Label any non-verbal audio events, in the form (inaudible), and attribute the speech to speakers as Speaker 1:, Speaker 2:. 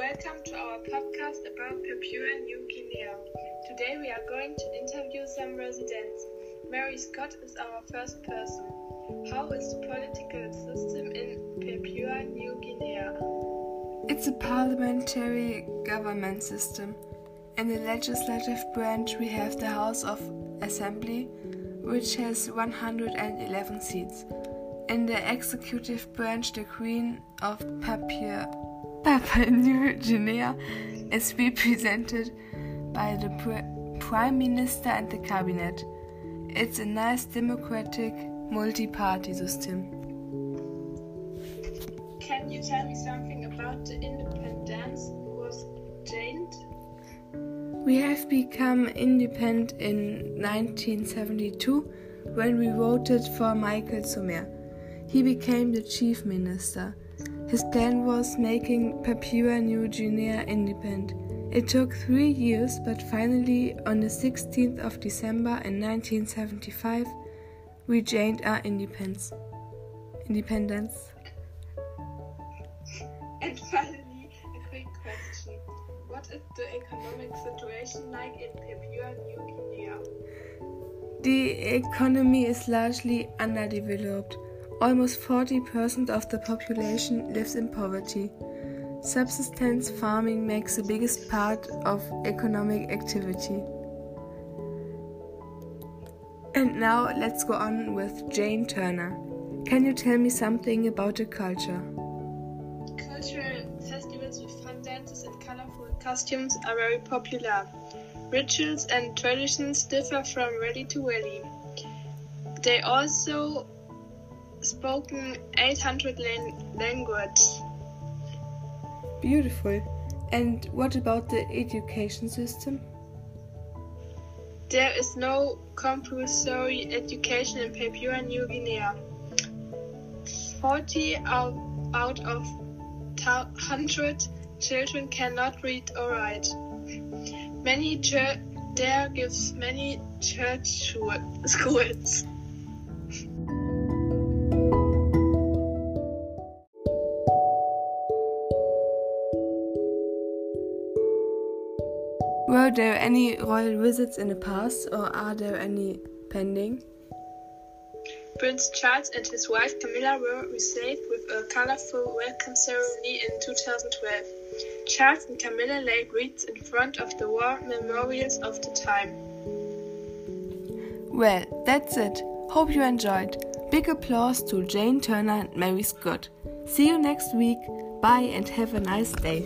Speaker 1: Welcome to our podcast about Papua New Guinea. Today we are going to interview some residents. Mary Scott is our first person. How is the political system in Papua New Guinea?
Speaker 2: It's a parliamentary government system. In the legislative branch, we have the House of Assembly, which has 111 seats. In the executive branch, the Queen of Papua, Papua New Guinea is represented by the Prime Minister and the Cabinet. It's a nice democratic multi party system.
Speaker 1: Can you tell me something about the independence was gained?
Speaker 2: We have become independent in 1972 when we voted for Michael Somare. He became the chief minister. His plan was making Papua New Guinea independent. It took three years, but finally, on the 16th of December in 1975, we gained our independence. Independence.
Speaker 1: And finally, a quick question. What is the economic situation like in Papua New Guinea?
Speaker 2: The economy is largely underdeveloped. Almost 40% of the population lives in poverty. Subsistence farming makes the biggest part of economic activity. And now let's go on with Jane Turner. Can you tell me something about the culture?
Speaker 1: Cultural festivals with fun dances and colorful costumes are very popular. Rituals and traditions differ from valley to valley. They also spoken 800 lang- languages.
Speaker 2: Beautiful. And what about the education system?
Speaker 1: There is no compulsory education in Papua New Guinea. 40 out, out of 100 children cannot read or write. Many there gives many church (laughs) schools.
Speaker 2: Were there any royal visits in the past, or are there any pending?
Speaker 1: Prince Charles and his wife Camilla were received with a colorful welcome ceremony in 2012. Charles and Camilla laid wreaths in front of the war memorials of the time.
Speaker 2: Well, that's it. Hope you enjoyed. Big applause to Jane Turner and Mary Scott. See you next week. Bye and have a nice day.